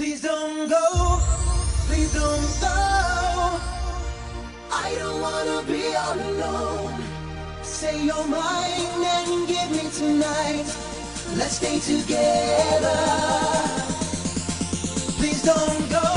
Please don't go, please don't go. I don't wanna be all alone. Say you're mine and give me tonight. Let's stay together. Please don't go,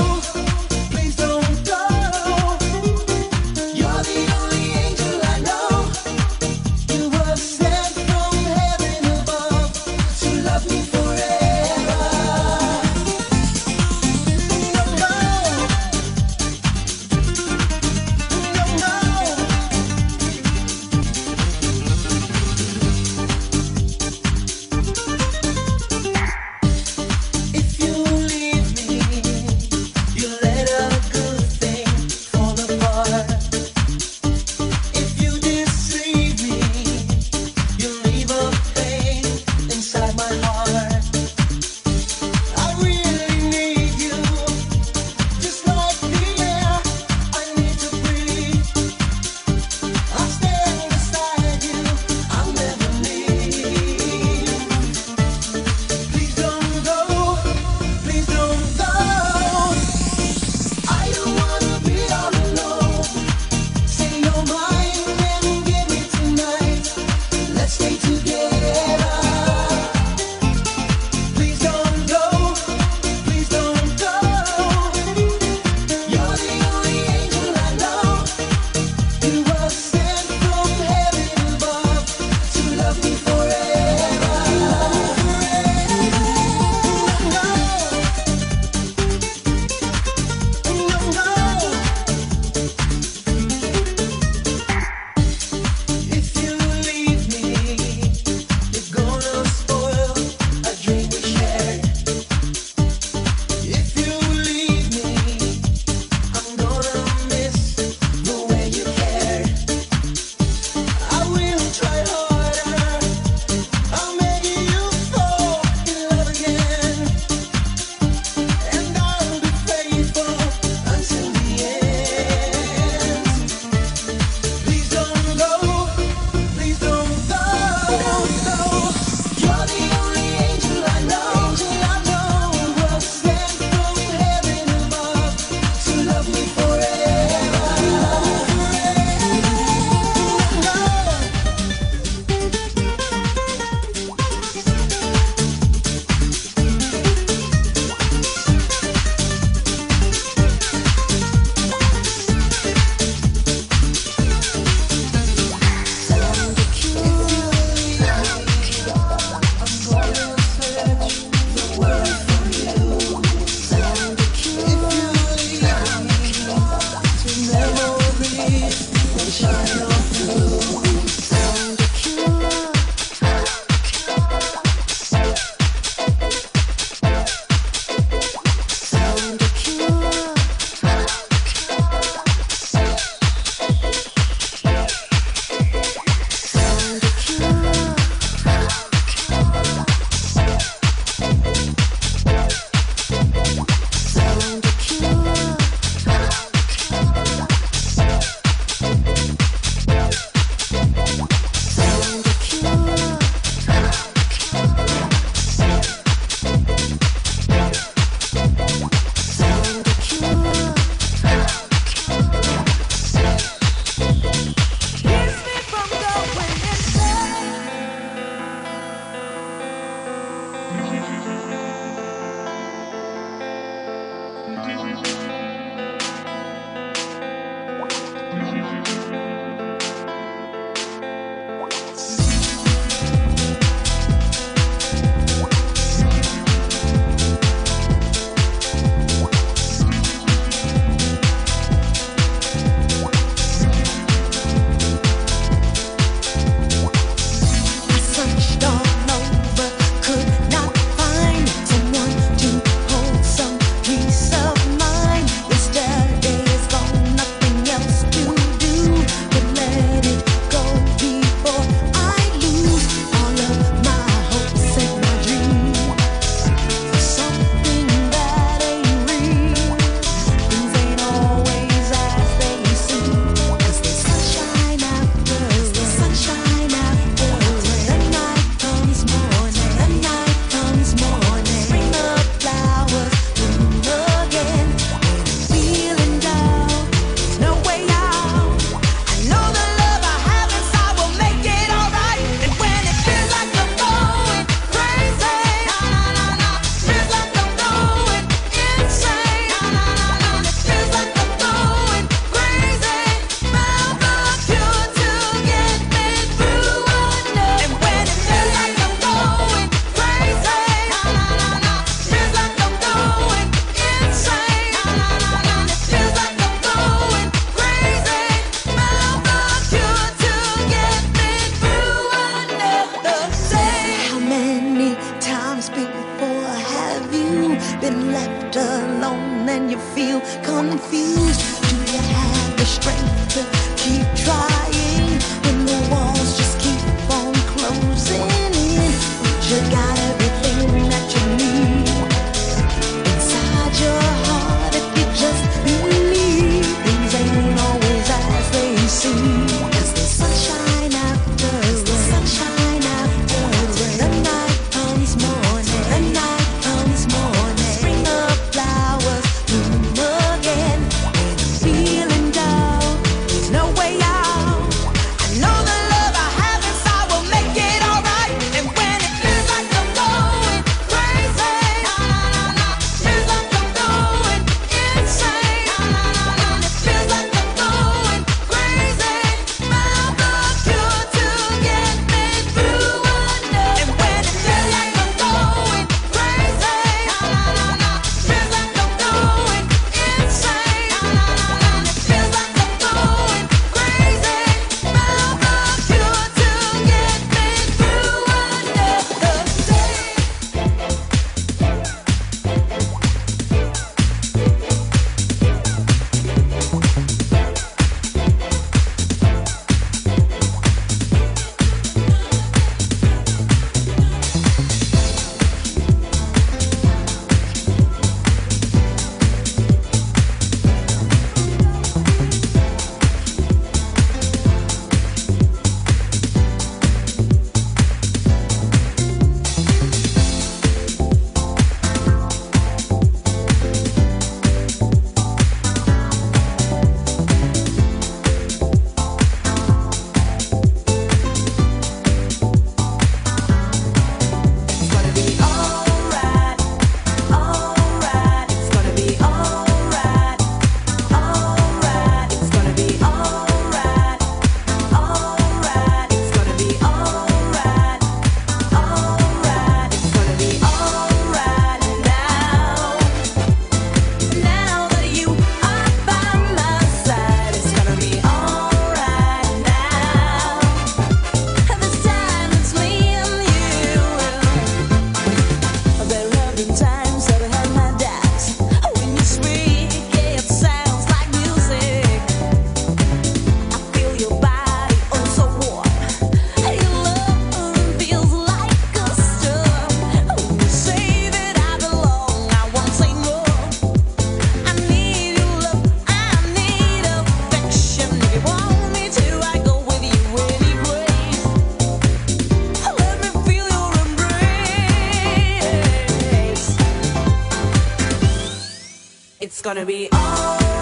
It's gonna be alright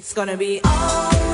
It's gonna be alright